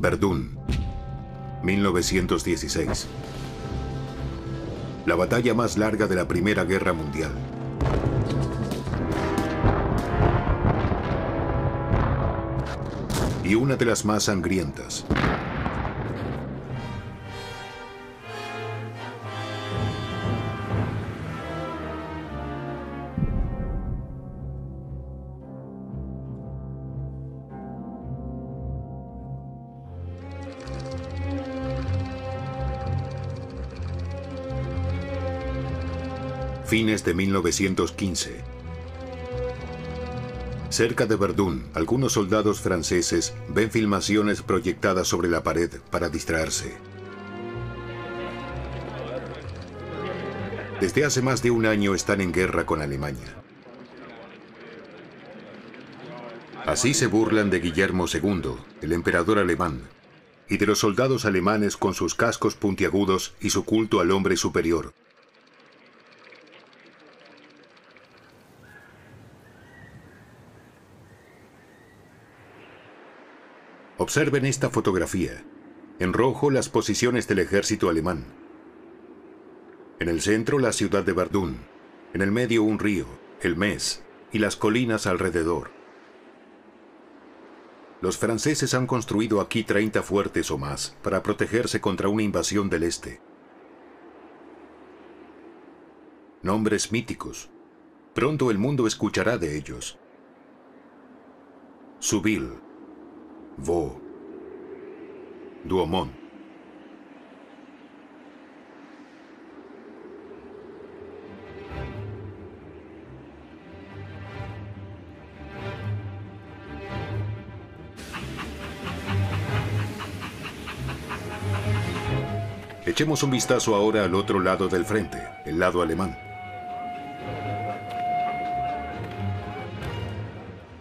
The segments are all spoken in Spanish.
Verdún, 1916. La batalla más larga de la Primera Guerra Mundial. Y una de las más sangrientas. Fines de 1915. Cerca de Verdún, algunos soldados franceses ven filmaciones proyectadas sobre la pared para distraerse. Desde hace más de un año están en guerra con Alemania. Así se burlan de Guillermo II, el emperador alemán, y de los soldados alemanes con sus cascos puntiagudos y su culto al hombre superior, Observen esta fotografía. En rojo las posiciones del ejército alemán. En el centro la ciudad de Verdún. En el medio un río, el Mes, y las colinas alrededor. Los franceses han construido aquí 30 fuertes o más para protegerse contra una invasión del este. Nombres míticos. Pronto el mundo escuchará de ellos. Subil, Vaux, Douaumont. Echemos un vistazo ahora al otro lado del frente, el lado alemán.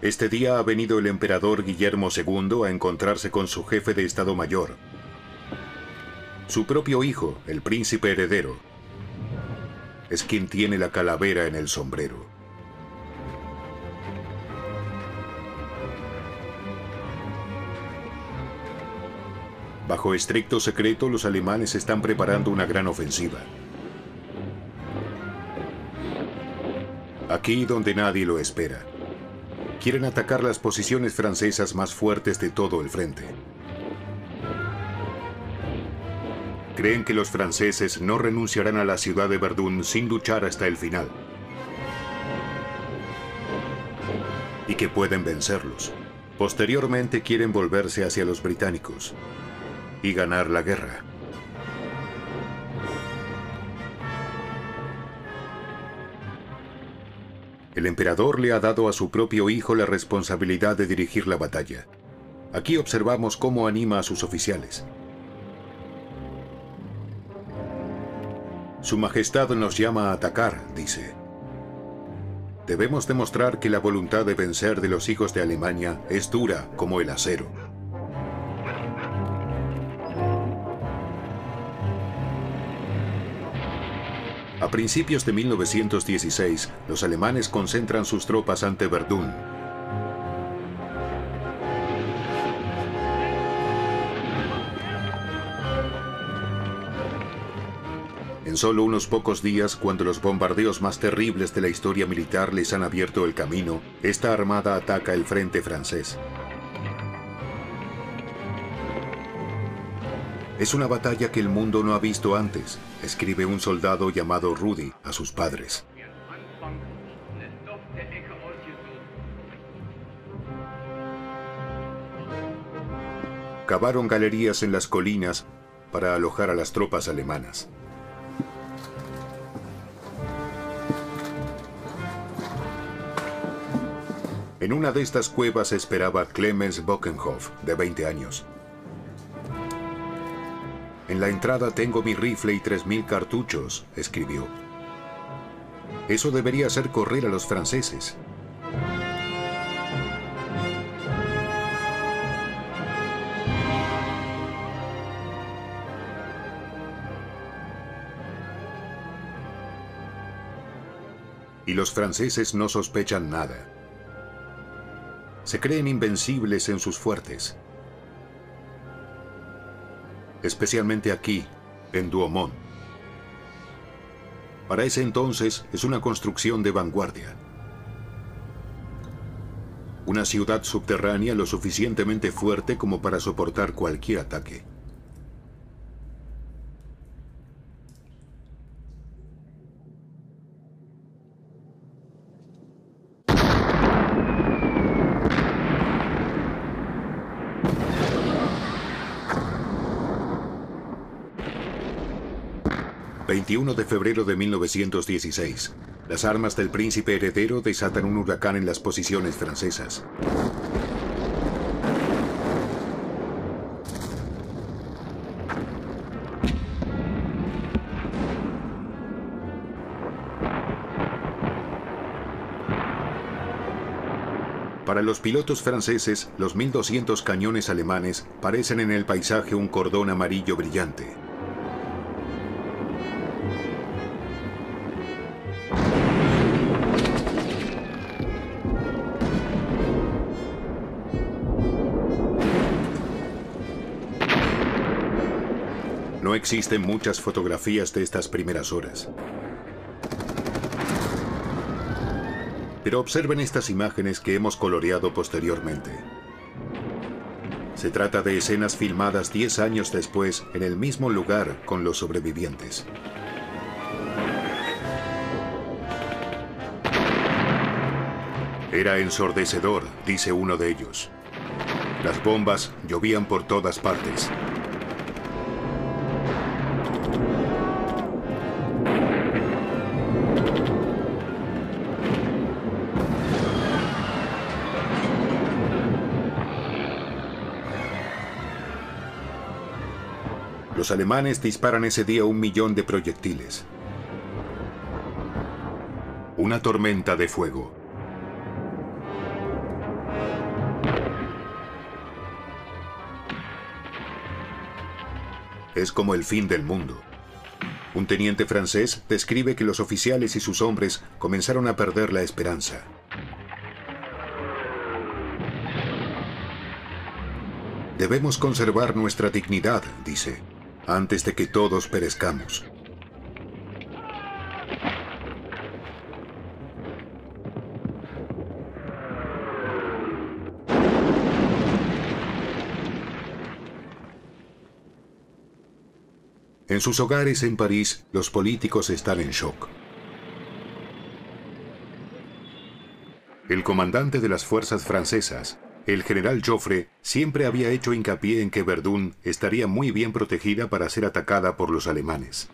Este día ha venido el emperador Guillermo II a encontrarse con su jefe de Estado Mayor, su propio hijo, el príncipe heredero, es quien tiene la calavera en el sombrero. Bajo estricto secreto, los alemanes están preparando una gran ofensiva. Aquí donde nadie lo espera quieren atacar las posiciones francesas más fuertes de todo el frente. Creen que los franceses no renunciarán a la ciudad de Verdún sin luchar hasta el final. Y que pueden vencerlos. Posteriormente quieren volverse hacia los británicos y ganar la guerra. El emperador le ha dado a su propio hijo la responsabilidad de dirigir la batalla. Aquí observamos cómo anima a sus oficiales. Su Majestad nos llama a atacar, dice. Debemos demostrar que la voluntad de vencer de los hijos de Alemania es dura como el acero. A principios de 1916, los alemanes concentran sus tropas ante Verdún. En solo unos pocos días, cuando los bombardeos más terribles de la historia militar les han abierto el camino, esta armada ataca el frente francés. Es una batalla que el mundo no ha visto antes, escribe un soldado llamado Rudy a sus padres. Cavaron galerías en las colinas para alojar a las tropas alemanas. En una de estas cuevas esperaba Clemens Bockenhoff, de 20 años. En la entrada tengo mi rifle y 3.000 cartuchos, escribió. Eso debería hacer correr a los franceses. Y los franceses no sospechan nada. Se creen invencibles en sus fuertes. Especialmente aquí, en Douaumont. Para ese entonces es una construcción de vanguardia. Una ciudad subterránea lo suficientemente fuerte como para soportar cualquier ataque. 21 de febrero de 1916. Las armas del príncipe heredero desatan un huracán en las posiciones francesas. Para los pilotos franceses, los 1.200 cañones alemanes parecen en el paisaje un cordón amarillo brillante. Existen muchas fotografías de estas primeras horas. Pero observen estas imágenes que hemos coloreado posteriormente. Se trata de escenas filmadas 10 años después en el mismo lugar con los sobrevivientes. Era ensordecedor, dice uno de ellos. Las bombas llovían por todas partes. Los alemanes disparan ese día un millón de proyectiles. Una tormenta de fuego. Es como el fin del mundo. Un teniente francés describe que los oficiales y sus hombres comenzaron a perder la esperanza. Debemos conservar nuestra dignidad, dice antes de que todos perezcamos. En sus hogares en París, los políticos están en shock. El comandante de las fuerzas francesas, el general Joffre siempre había hecho hincapié en que Verdún estaría muy bien protegida para ser atacada por los alemanes.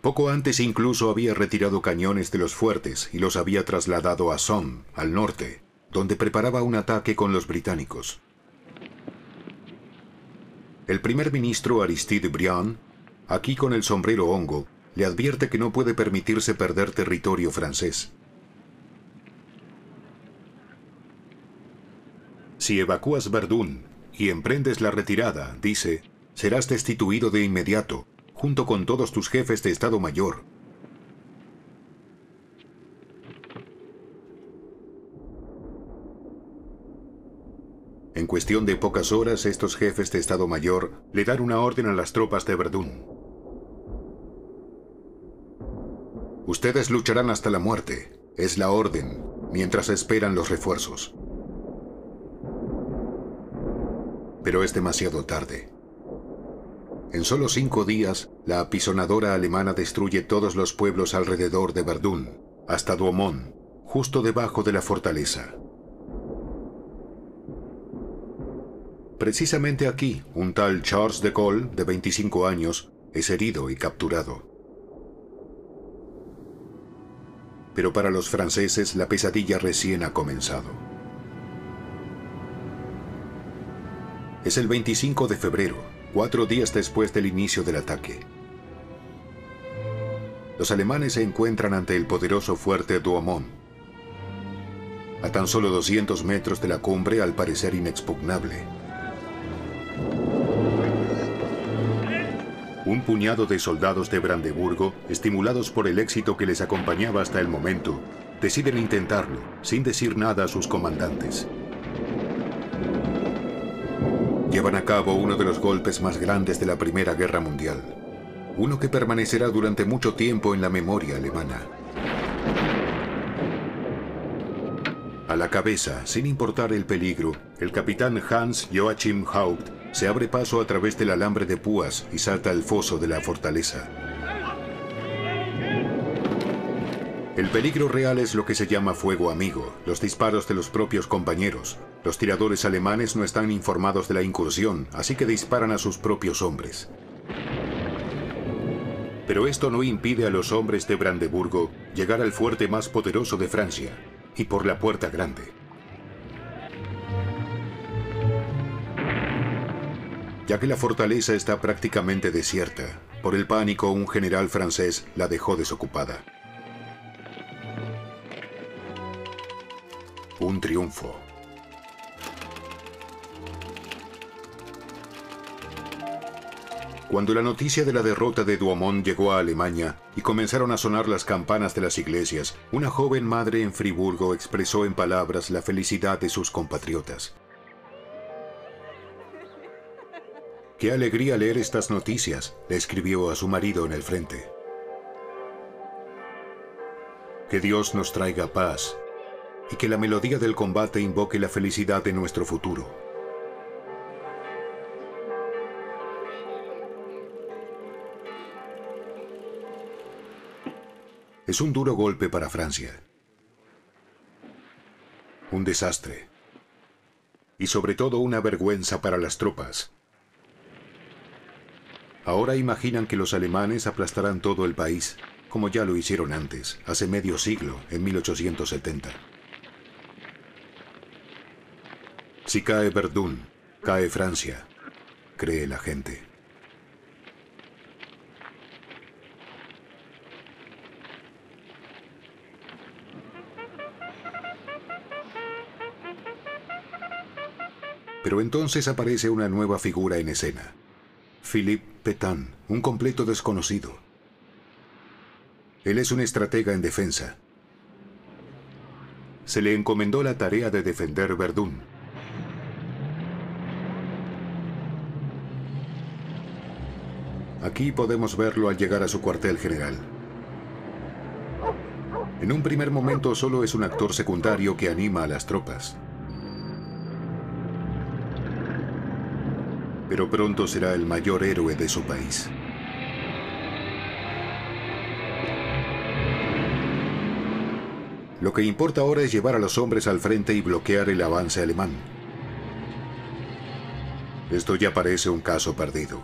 Poco antes incluso había retirado cañones de los fuertes y los había trasladado a Somme, al norte, donde preparaba un ataque con los británicos. El primer ministro Aristide Briand, aquí con el sombrero hongo, le advierte que no puede permitirse perder territorio francés. Si evacúas Verdún y emprendes la retirada, dice, serás destituido de inmediato, junto con todos tus jefes de Estado Mayor. En cuestión de pocas horas, estos jefes de Estado Mayor le dan una orden a las tropas de Verdún. Ustedes lucharán hasta la muerte, es la orden, mientras esperan los refuerzos. Pero es demasiado tarde. En solo cinco días, la apisonadora alemana destruye todos los pueblos alrededor de Verdún, hasta Douaumont, justo debajo de la fortaleza. Precisamente aquí, un tal Charles de Gaulle, de 25 años, es herido y capturado. Pero para los franceses la pesadilla recién ha comenzado. Es el 25 de febrero, cuatro días después del inicio del ataque. Los alemanes se encuentran ante el poderoso fuerte Douaumont. A tan solo 200 metros de la cumbre, al parecer inexpugnable. Un puñado de soldados de Brandeburgo, estimulados por el éxito que les acompañaba hasta el momento, deciden intentarlo, sin decir nada a sus comandantes. Llevan a cabo uno de los golpes más grandes de la Primera Guerra Mundial, uno que permanecerá durante mucho tiempo en la memoria alemana. A la cabeza, sin importar el peligro, el capitán Hans Joachim Haupt se abre paso a través del alambre de púas y salta al foso de la fortaleza. El peligro real es lo que se llama fuego amigo, los disparos de los propios compañeros. Los tiradores alemanes no están informados de la incursión, así que disparan a sus propios hombres. Pero esto no impide a los hombres de Brandeburgo llegar al fuerte más poderoso de Francia, y por la puerta grande. Ya que la fortaleza está prácticamente desierta, por el pánico un general francés la dejó desocupada. Un triunfo. Cuando la noticia de la derrota de Douaumont llegó a Alemania y comenzaron a sonar las campanas de las iglesias, una joven madre en Friburgo expresó en palabras la felicidad de sus compatriotas. Qué alegría leer estas noticias, le escribió a su marido en el frente. Que Dios nos traiga paz y que la melodía del combate invoque la felicidad de nuestro futuro. Es un duro golpe para Francia. Un desastre. Y sobre todo una vergüenza para las tropas. Ahora imaginan que los alemanes aplastarán todo el país, como ya lo hicieron antes, hace medio siglo, en 1870. Si cae Verdún, cae Francia, cree la gente. Pero entonces aparece una nueva figura en escena. Philippe Pétain, un completo desconocido. Él es un estratega en defensa. Se le encomendó la tarea de defender Verdún. Aquí podemos verlo al llegar a su cuartel general. En un primer momento solo es un actor secundario que anima a las tropas. Pero pronto será el mayor héroe de su país. Lo que importa ahora es llevar a los hombres al frente y bloquear el avance alemán. Esto ya parece un caso perdido.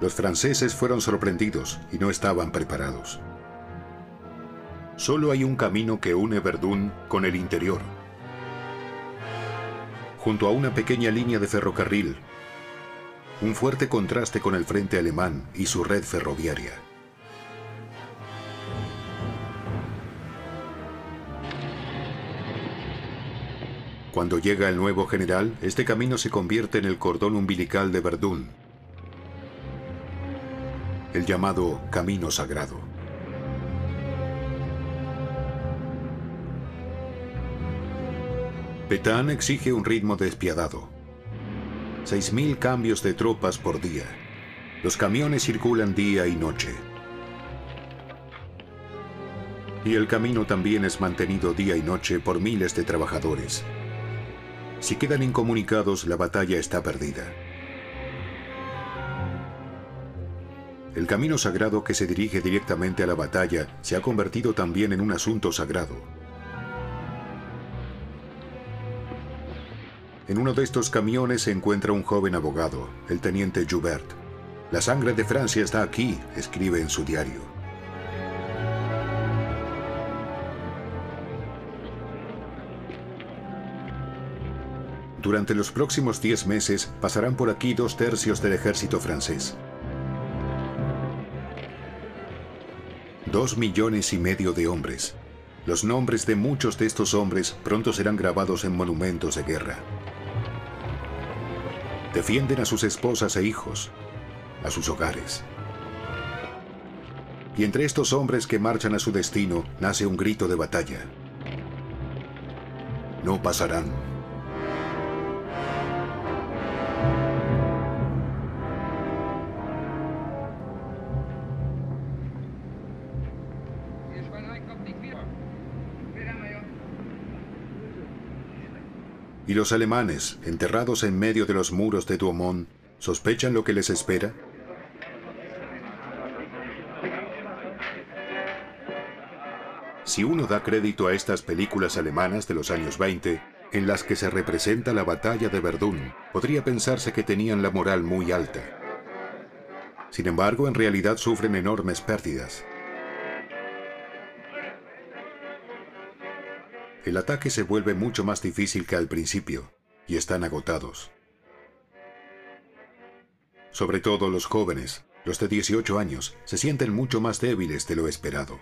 Los franceses fueron sorprendidos y no estaban preparados. Solo hay un camino que une Verdún con el interior, junto a una pequeña línea de ferrocarril, un fuerte contraste con el frente alemán y su red ferroviaria. Cuando llega el nuevo general, este camino se convierte en el cordón umbilical de Verdún, el llamado Camino Sagrado. Petán exige un ritmo despiadado. 6.000 cambios de tropas por día. Los camiones circulan día y noche. Y el camino también es mantenido día y noche por miles de trabajadores. Si quedan incomunicados, la batalla está perdida. El camino sagrado que se dirige directamente a la batalla se ha convertido también en un asunto sagrado. En uno de estos camiones se encuentra un joven abogado, el teniente Joubert. La sangre de Francia está aquí, escribe en su diario. Durante los próximos 10 meses pasarán por aquí dos tercios del ejército francés. Dos millones y medio de hombres. Los nombres de muchos de estos hombres pronto serán grabados en monumentos de guerra. Defienden a sus esposas e hijos, a sus hogares. Y entre estos hombres que marchan a su destino nace un grito de batalla. No pasarán. Los alemanes, enterrados en medio de los muros de Douaumont, sospechan lo que les espera? Si uno da crédito a estas películas alemanas de los años 20, en las que se representa la batalla de Verdún, podría pensarse que tenían la moral muy alta. Sin embargo, en realidad sufren enormes pérdidas. El ataque se vuelve mucho más difícil que al principio, y están agotados. Sobre todo los jóvenes, los de 18 años, se sienten mucho más débiles de lo esperado.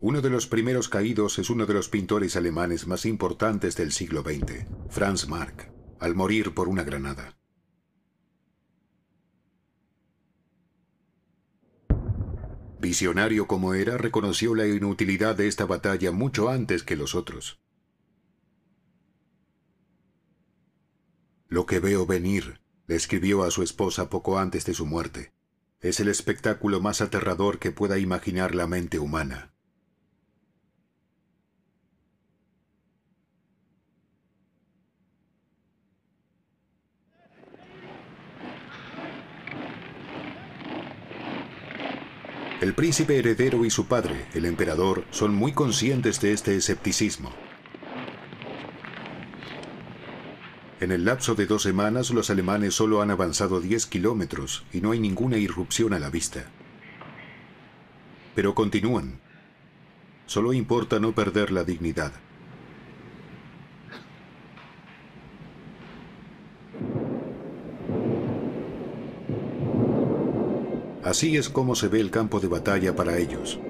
Uno de los primeros caídos es uno de los pintores alemanes más importantes del siglo XX, Franz Marc, al morir por una granada. Visionario como era, reconoció la inutilidad de esta batalla mucho antes que los otros. Lo que veo venir, le escribió a su esposa poco antes de su muerte, es el espectáculo más aterrador que pueda imaginar la mente humana. El príncipe heredero y su padre, el emperador, son muy conscientes de este escepticismo. En el lapso de dos semanas los alemanes solo han avanzado 10 kilómetros y no hay ninguna irrupción a la vista. Pero continúan. Solo importa no perder la dignidad. Así es como se ve el campo de batalla para ellos.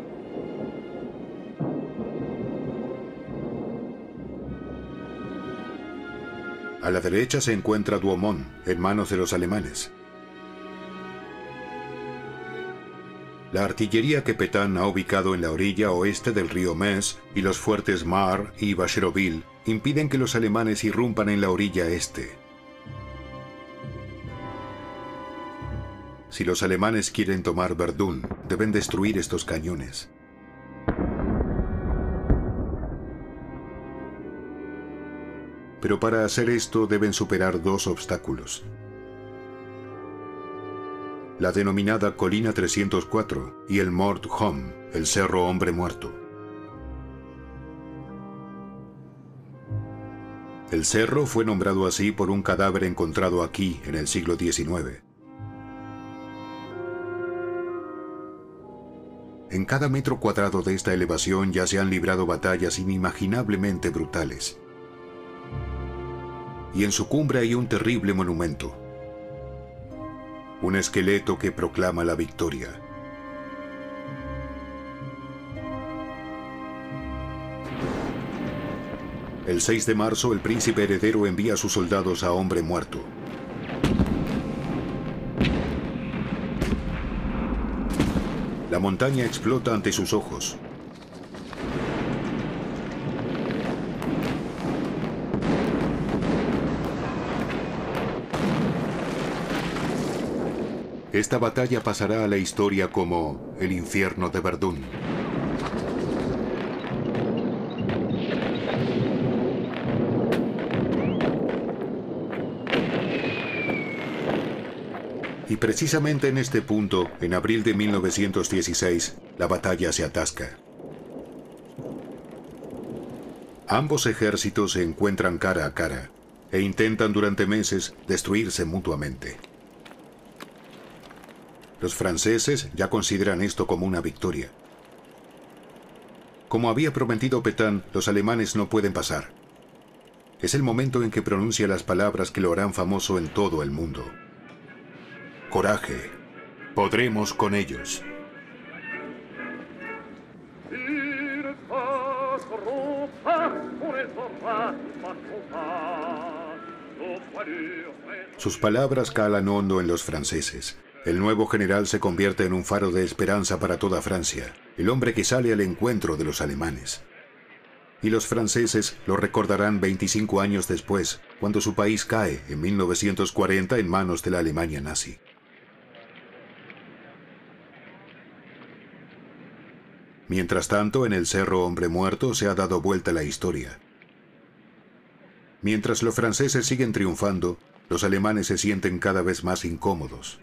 A la derecha se encuentra Douaumont, en manos de los alemanes. La artillería que Petain ha ubicado en la orilla oeste del río Metz y los fuertes Mar y Vacheroville impiden que los alemanes irrumpan en la orilla este. Si los alemanes quieren tomar Verdún, deben destruir estos cañones. Pero para hacer esto deben superar dos obstáculos. La denominada Colina 304 y el Mort Hom, el Cerro Hombre Muerto. El cerro fue nombrado así por un cadáver encontrado aquí en el siglo XIX. En cada metro cuadrado de esta elevación ya se han librado batallas inimaginablemente brutales. Y en su cumbre hay un terrible monumento. Un esqueleto que proclama la victoria. El 6 de marzo el príncipe heredero envía a sus soldados a Hombre Muerto. La montaña explota ante sus ojos. Esta batalla pasará a la historia como el infierno de Verdún. Y precisamente en este punto, en abril de 1916, la batalla se atasca. Ambos ejércitos se encuentran cara a cara e intentan durante meses destruirse mutuamente. Los franceses ya consideran esto como una victoria. Como había prometido Petain, los alemanes no pueden pasar. Es el momento en que pronuncia las palabras que lo harán famoso en todo el mundo. Coraje, podremos con ellos. Sus palabras calan hondo en los franceses. El nuevo general se convierte en un faro de esperanza para toda Francia, el hombre que sale al encuentro de los alemanes. Y los franceses lo recordarán 25 años después, cuando su país cae en 1940 en manos de la Alemania nazi. Mientras tanto, en el Cerro Hombre Muerto se ha dado vuelta la historia. Mientras los franceses siguen triunfando, los alemanes se sienten cada vez más incómodos.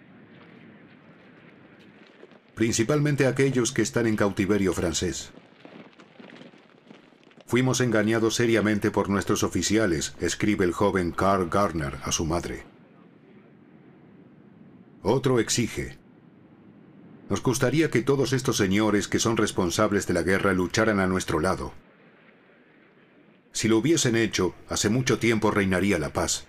Principalmente aquellos que están en cautiverio francés. Fuimos engañados seriamente por nuestros oficiales, escribe el joven Karl Garner a su madre. Otro exige. Nos gustaría que todos estos señores que son responsables de la guerra lucharan a nuestro lado. Si lo hubiesen hecho, hace mucho tiempo reinaría la paz.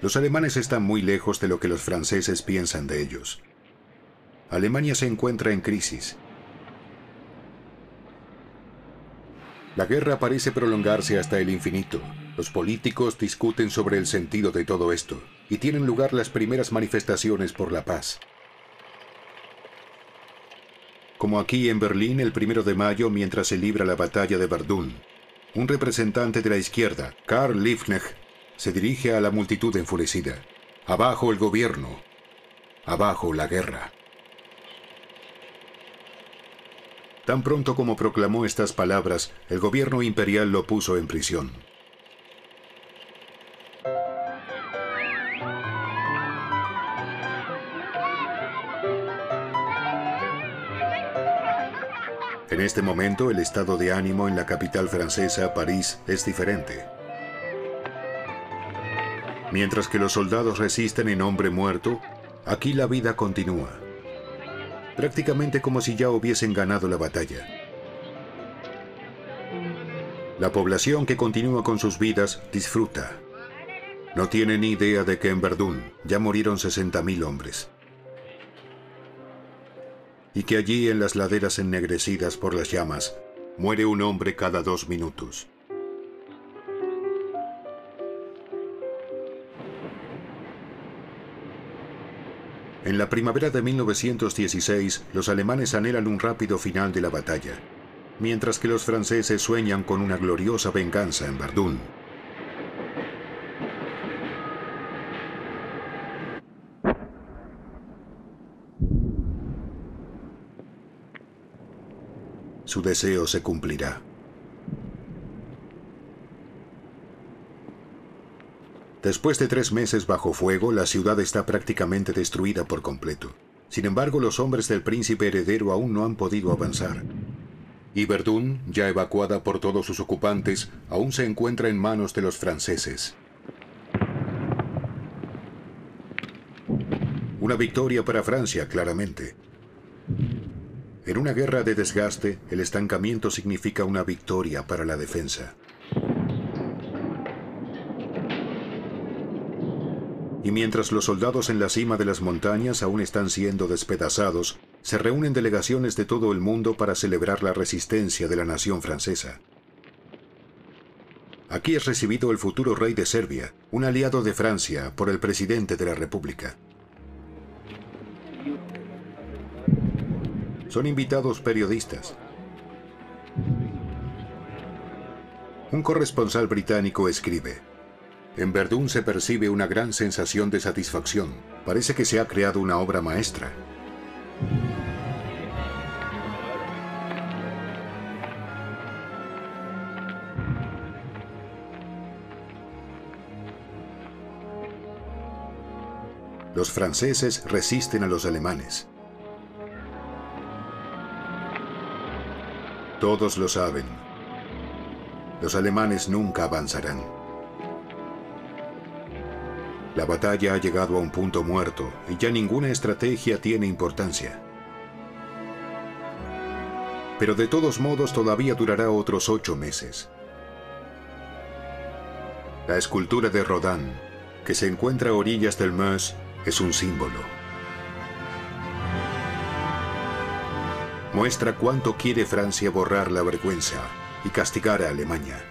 Los alemanes están muy lejos de lo que los franceses piensan de ellos. Alemania se encuentra en crisis. La guerra parece prolongarse hasta el infinito. Los políticos discuten sobre el sentido de todo esto y tienen lugar las primeras manifestaciones por la paz. Como aquí en Berlín el primero de mayo mientras se libra la batalla de Verdún, un representante de la izquierda, Karl Liebknecht, se dirige a la multitud enfurecida. Abajo el gobierno. Abajo la guerra. Tan pronto como proclamó estas palabras, el gobierno imperial lo puso en prisión. En este momento el estado de ánimo en la capital francesa, París, es diferente. Mientras que los soldados resisten en hombre muerto, aquí la vida continúa. Prácticamente como si ya hubiesen ganado la batalla. La población que continúa con sus vidas disfruta. No tiene ni idea de que en Verdún ya murieron 60.000 hombres. Y que allí en las laderas ennegrecidas por las llamas muere un hombre cada dos minutos. En la primavera de 1916, los alemanes anhelan un rápido final de la batalla, mientras que los franceses sueñan con una gloriosa venganza en Verdún. Su deseo se cumplirá. Después de tres meses bajo fuego, la ciudad está prácticamente destruida por completo. Sin embargo, los hombres del príncipe heredero aún no han podido avanzar. Y Verdún, ya evacuada por todos sus ocupantes, aún se encuentra en manos de los franceses. Una victoria para Francia, claramente. En una guerra de desgaste, el estancamiento significa una victoria para la defensa. y mientras los soldados en la cima de las montañas aún están siendo despedazados, se reúnen delegaciones de todo el mundo para celebrar la resistencia de la nación francesa. Aquí es recibido el futuro rey de Serbia, un aliado de Francia, por el presidente de la República. Son invitados periodistas. Un corresponsal británico escribe, en Verdún se percibe una gran sensación de satisfacción. Parece que se ha creado una obra maestra. Los franceses resisten a los alemanes. Todos lo saben. Los alemanes nunca avanzarán. La batalla ha llegado a un punto muerto y ya ninguna estrategia tiene importancia. Pero de todos modos todavía durará otros ocho meses. La escultura de Rodin, que se encuentra a orillas del Meuse, es un símbolo. Muestra cuánto quiere Francia borrar la vergüenza y castigar a Alemania.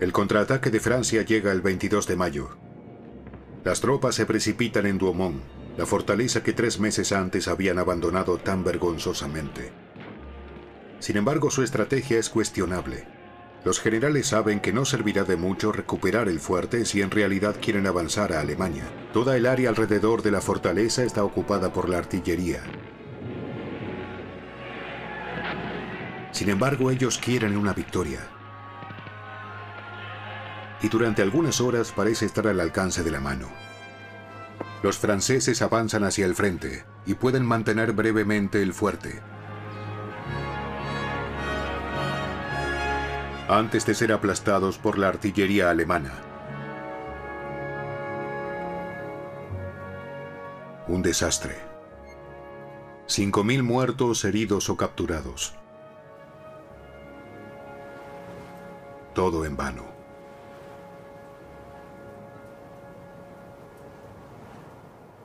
El contraataque de Francia llega el 22 de mayo. Las tropas se precipitan en Douaumont, la fortaleza que tres meses antes habían abandonado tan vergonzosamente. Sin embargo, su estrategia es cuestionable. Los generales saben que no servirá de mucho recuperar el fuerte si en realidad quieren avanzar a Alemania. Toda el área alrededor de la fortaleza está ocupada por la artillería. Sin embargo, ellos quieren una victoria. Y durante algunas horas parece estar al alcance de la mano. Los franceses avanzan hacia el frente y pueden mantener brevemente el fuerte. Antes de ser aplastados por la artillería alemana. Un desastre. 5.000 muertos, heridos o capturados. Todo en vano.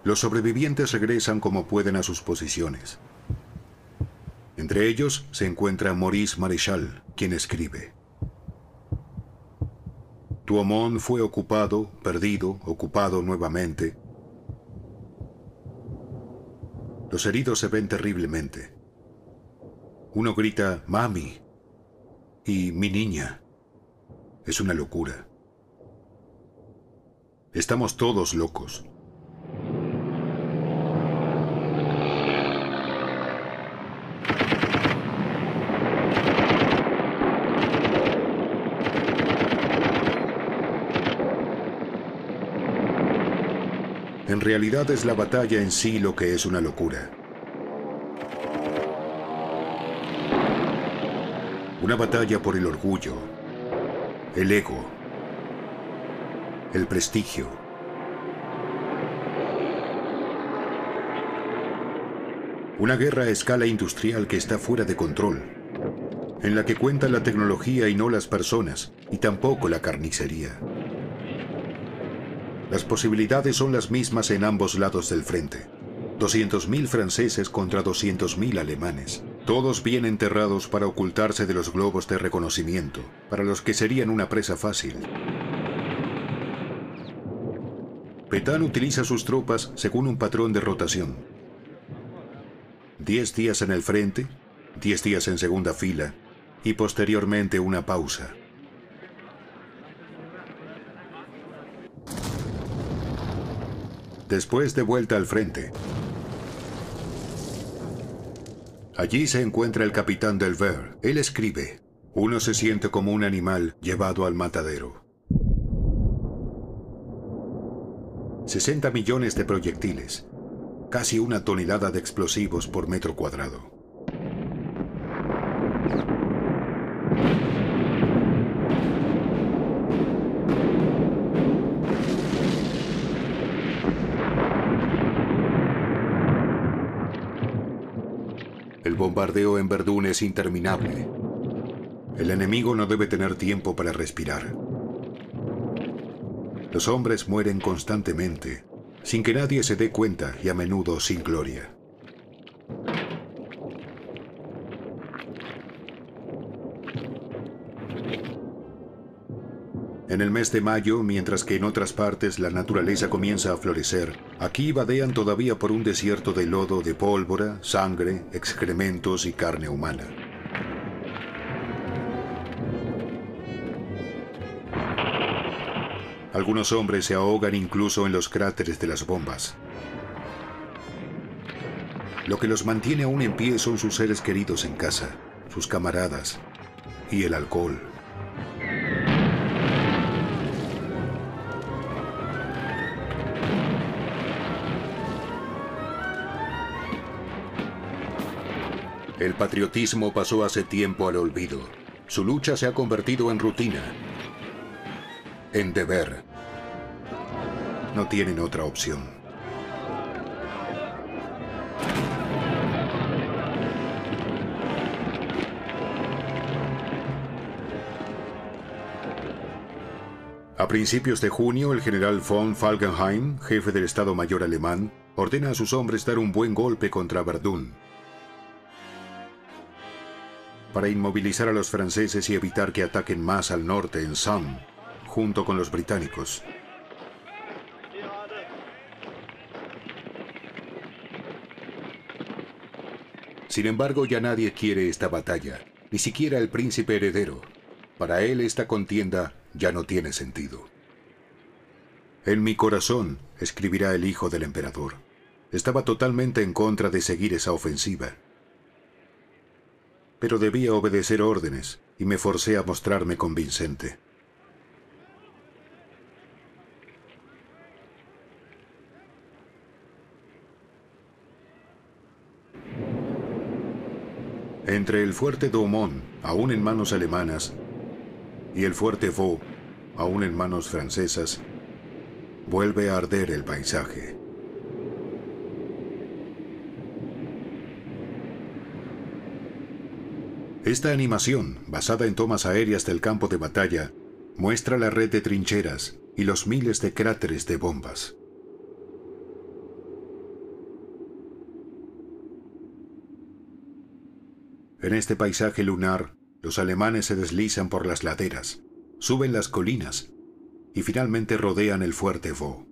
Los sobrevivientes regresan como pueden a sus posiciones. Entre ellos se encuentra Maurice Maréchal, quien escribe. Tuomont fue ocupado, perdido, ocupado nuevamente. Los heridos se ven terriblemente. Uno grita, Mami, y mi niña. Es una locura. Estamos todos locos. Realidad es la batalla en sí lo que es una locura. Una batalla por el orgullo, el ego, el prestigio. Una guerra a escala industrial que está fuera de control, en la que cuenta la tecnología y no las personas, y tampoco la carnicería. Las posibilidades son las mismas en ambos lados del frente. 200.000 franceses contra 200.000 alemanes. Todos bien enterrados para ocultarse de los globos de reconocimiento, para los que serían una presa fácil. Petain utiliza sus tropas según un patrón de rotación. 10 días en el frente, 10 días en segunda fila y posteriormente una pausa. Después de vuelta al frente. Allí se encuentra el capitán del Ver. Él escribe, uno se siente como un animal llevado al matadero. 60 millones de proyectiles, casi una tonelada de explosivos por metro cuadrado. Bombardeo en Verdún es interminable. El enemigo no debe tener tiempo para respirar. Los hombres mueren constantemente, sin que nadie se dé cuenta y a menudo sin gloria. En el mes de mayo, mientras que en otras partes la naturaleza comienza a florecer, aquí vadean todavía por un desierto de lodo, de pólvora, sangre, excrementos y carne humana. Algunos hombres se ahogan incluso en los cráteres de las bombas. Lo que los mantiene aún en pie son sus seres queridos en casa, sus camaradas y el alcohol. El patriotismo pasó hace tiempo al olvido. Su lucha se ha convertido en rutina, en deber. No tienen otra opción. A principios de junio, el general von Falkenhayn, jefe del Estado Mayor alemán, ordena a sus hombres dar un buen golpe contra Verdún, para inmovilizar a los franceses y evitar que ataquen más al norte en Somme, junto con los británicos. Sin embargo, ya nadie quiere esta batalla, ni siquiera el príncipe heredero. Para él esta contienda ya no tiene sentido. En mi corazón, escribirá el hijo del emperador, estaba totalmente en contra de seguir esa ofensiva. Pero debía obedecer órdenes y me forcé a mostrarme convincente. Entre el fuerte Daumont, aún en manos alemanas, y el fuerte Vaux, aún en manos francesas, vuelve a arder el paisaje. Esta animación, basada en tomas aéreas del campo de batalla, muestra la red de trincheras y los miles de cráteres de bombas. En este paisaje lunar, los alemanes se deslizan por las laderas, suben las colinas y finalmente rodean el fuerte Vaux.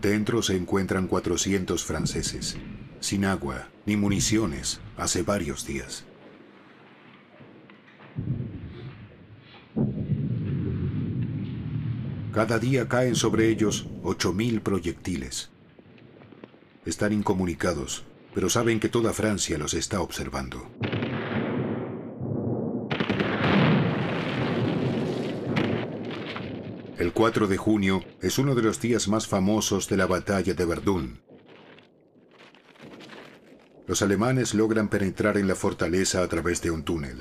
Dentro se encuentran 400 franceses, sin agua ni municiones hace varios días. Cada día caen sobre ellos 8.000 proyectiles. Están incomunicados, pero saben que toda Francia los está observando. El 4 de junio es uno de los días más famosos de la batalla de Verdún. Los alemanes logran penetrar en la fortaleza a través de un túnel.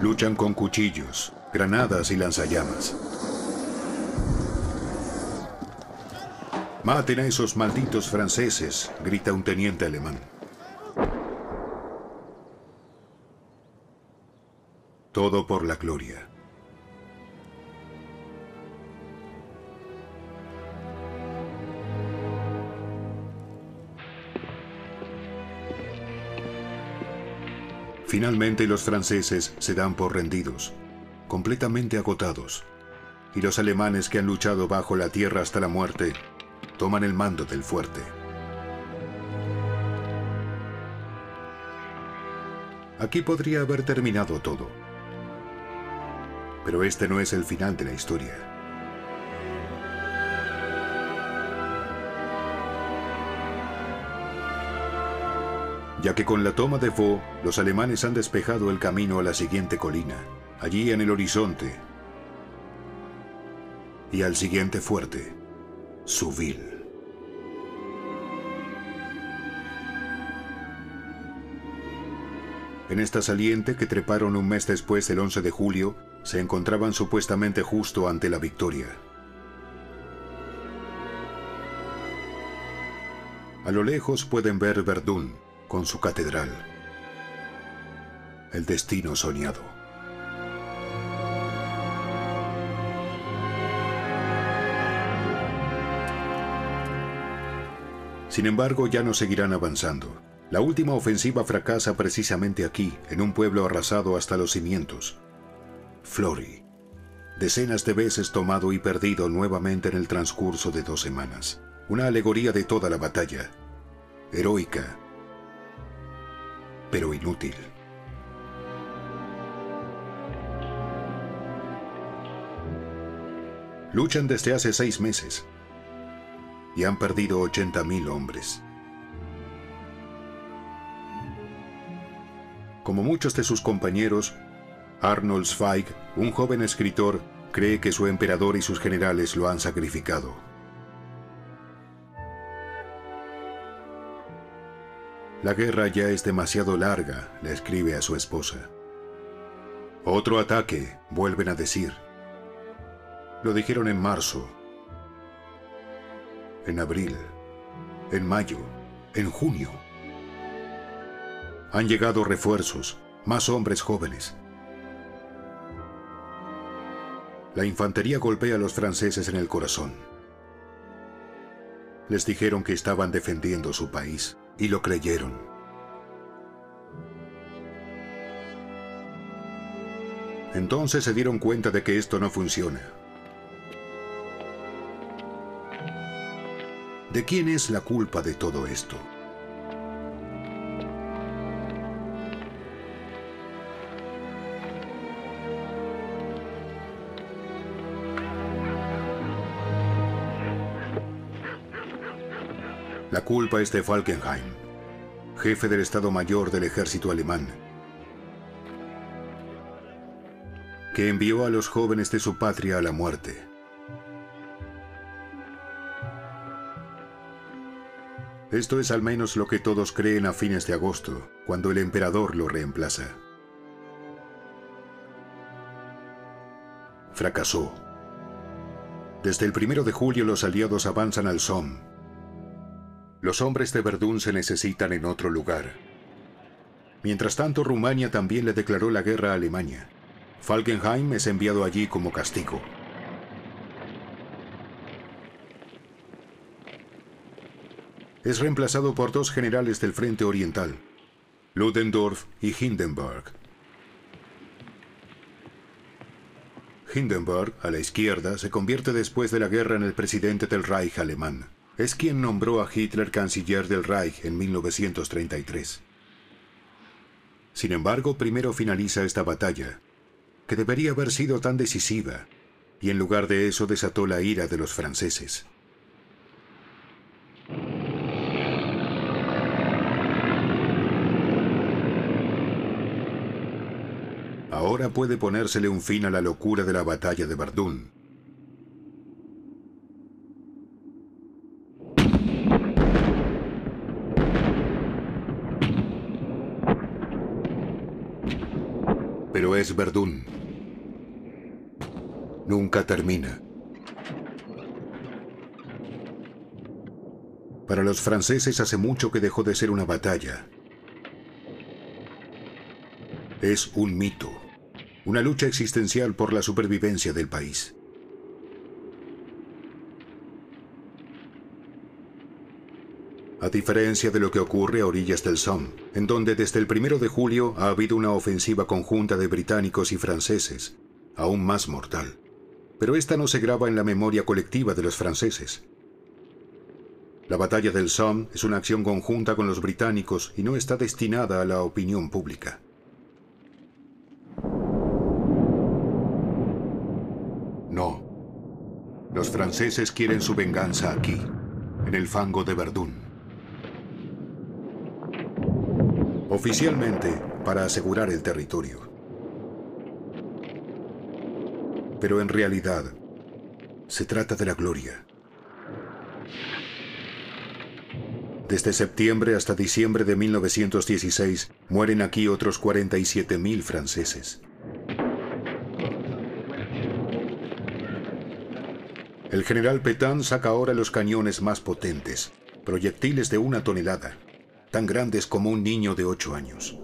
Luchan con cuchillos, granadas y lanzallamas. Maten a esos malditos franceses, grita un teniente alemán. Todo por la gloria. Finalmente los franceses se dan por rendidos, completamente agotados, y los alemanes que han luchado bajo la tierra hasta la muerte toman el mando del fuerte. Aquí podría haber terminado todo. Pero este no es el final de la historia. ya que con la toma de Vaux, los alemanes han despejado el camino a la siguiente colina, allí en el horizonte, y al siguiente fuerte, Souville. En esta saliente que treparon un mes después del 11 de julio, se encontraban supuestamente justo ante la victoria. A lo lejos pueden ver Verdún, con su catedral. El destino soñado. Sin embargo, ya no seguirán avanzando. La última ofensiva fracasa precisamente aquí, en un pueblo arrasado hasta los cimientos. Flory. Decenas de veces tomado y perdido nuevamente en el transcurso de dos semanas. Una alegoría de toda la batalla. Heroica, pero inútil. Luchan desde hace seis meses y han perdido 80.000 hombres. Como muchos de sus compañeros, Arnold Zweig, un joven escritor, cree que su emperador y sus generales lo han sacrificado. La guerra ya es demasiado larga, le escribe a su esposa. Otro ataque, vuelven a decir. Lo dijeron en marzo, en abril, en mayo, en junio. Han llegado refuerzos, más hombres jóvenes. La infantería golpea a los franceses en el corazón. Les dijeron que estaban defendiendo su país y lo creyeron. Entonces se dieron cuenta de que esto no funciona. ¿De quién es la culpa de todo esto? La culpa es de Falkenhayn, jefe del Estado Mayor del ejército alemán, que envió a los jóvenes de su patria a la muerte. Esto es al menos lo que todos creen a fines de agosto, cuando el emperador lo reemplaza. Fracasó. Desde el primero de julio los aliados avanzan al Somme, los hombres de Verdún se necesitan en otro lugar. Mientras tanto, Rumania también le declaró la guerra a Alemania. Falkenhayn es enviado allí como castigo. Es reemplazado por dos generales del Frente Oriental, Ludendorff y Hindenburg. Hindenburg, a la izquierda, se convierte después de la guerra en el presidente del Reich alemán es quien nombró a Hitler canciller del Reich en 1933. Sin embargo, primero finaliza esta batalla, que debería haber sido tan decisiva, y en lugar de eso desató la ira de los franceses. Ahora puede ponérsele un fin a la locura de la batalla de Verdún. Pero es Verdún. Nunca termina. Para los franceses hace mucho que dejó de ser una batalla. Es un mito, una lucha existencial por la supervivencia del país. A diferencia de lo que ocurre a orillas del Somme, en donde desde el primero de julio ha habido una ofensiva conjunta de británicos y franceses, aún más mortal. Pero esta no se graba en la memoria colectiva de los franceses. La batalla del Somme es una acción conjunta con los británicos y no está destinada a la opinión pública. No. Los franceses quieren su venganza aquí, en el fango de Verdún. Oficialmente para asegurar el territorio. Pero en realidad, se trata de la gloria. Desde septiembre hasta diciembre de 1916 mueren aquí otros 47.000 franceses. El general Petain saca ahora los cañones más potentes, proyectiles de una tonelada, tan grandes como un niño de ocho años.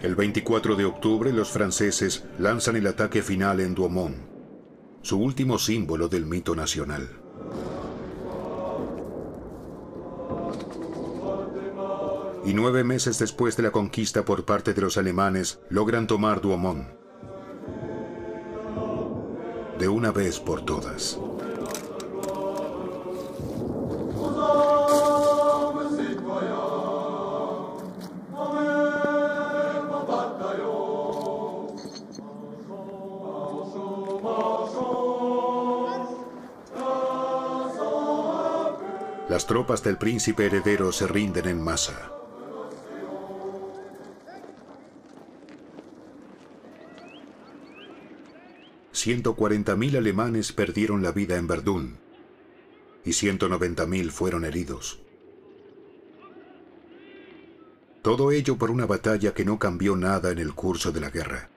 El 24 de octubre los franceses lanzan el ataque final en Douaumont, su último símbolo del mito nacional. Y nueve meses después de la conquista por parte de los alemanes, logran tomar Douaumont. De una vez por todas. Las tropas del príncipe heredero se rinden en masa. 140.000 alemanes perdieron la vida en Verdún y 190.000 fueron heridos. Todo ello por una batalla que no cambió nada en el curso de la guerra.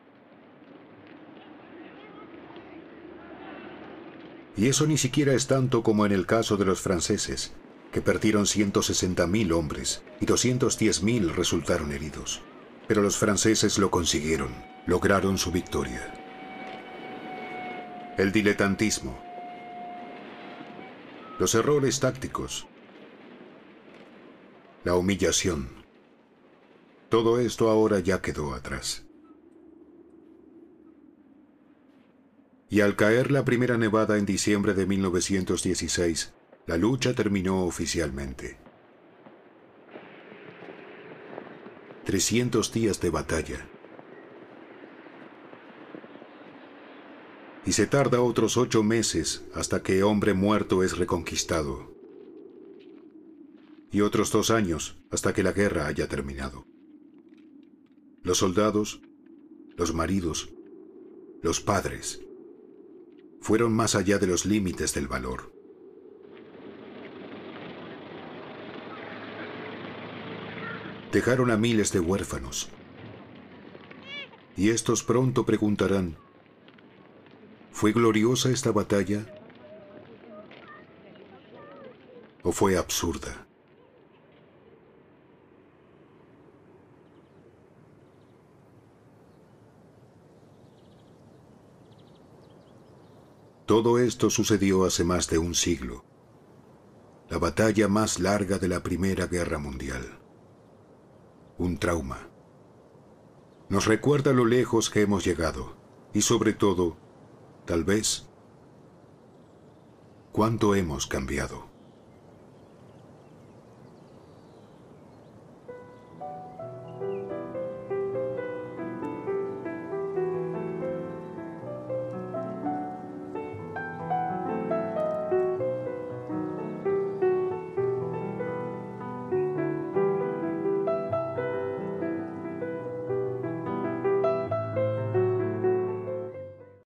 Y eso ni siquiera es tanto como en el caso de los franceses, que perdieron 160.000 hombres y 210.000 resultaron heridos. Pero los franceses lo consiguieron, lograron su victoria. El diletantismo. Los errores tácticos. La humillación. Todo esto ahora ya quedó atrás. Y al caer la primera nevada en diciembre de 1916, la lucha terminó oficialmente. 300 días de batalla. Y se tarda otros ocho meses hasta que hombre muerto es reconquistado. Y otros dos años hasta que la guerra haya terminado. Los soldados, los maridos, los padres, fueron más allá de los límites del valor. Dejaron a miles de huérfanos. Y estos pronto preguntarán, ¿fue gloriosa esta batalla? ¿O fue absurda? Todo esto sucedió hace más de un siglo, la batalla más larga de la Primera Guerra Mundial. Un trauma. Nos recuerda lo lejos que hemos llegado y sobre todo, tal vez, cuánto hemos cambiado.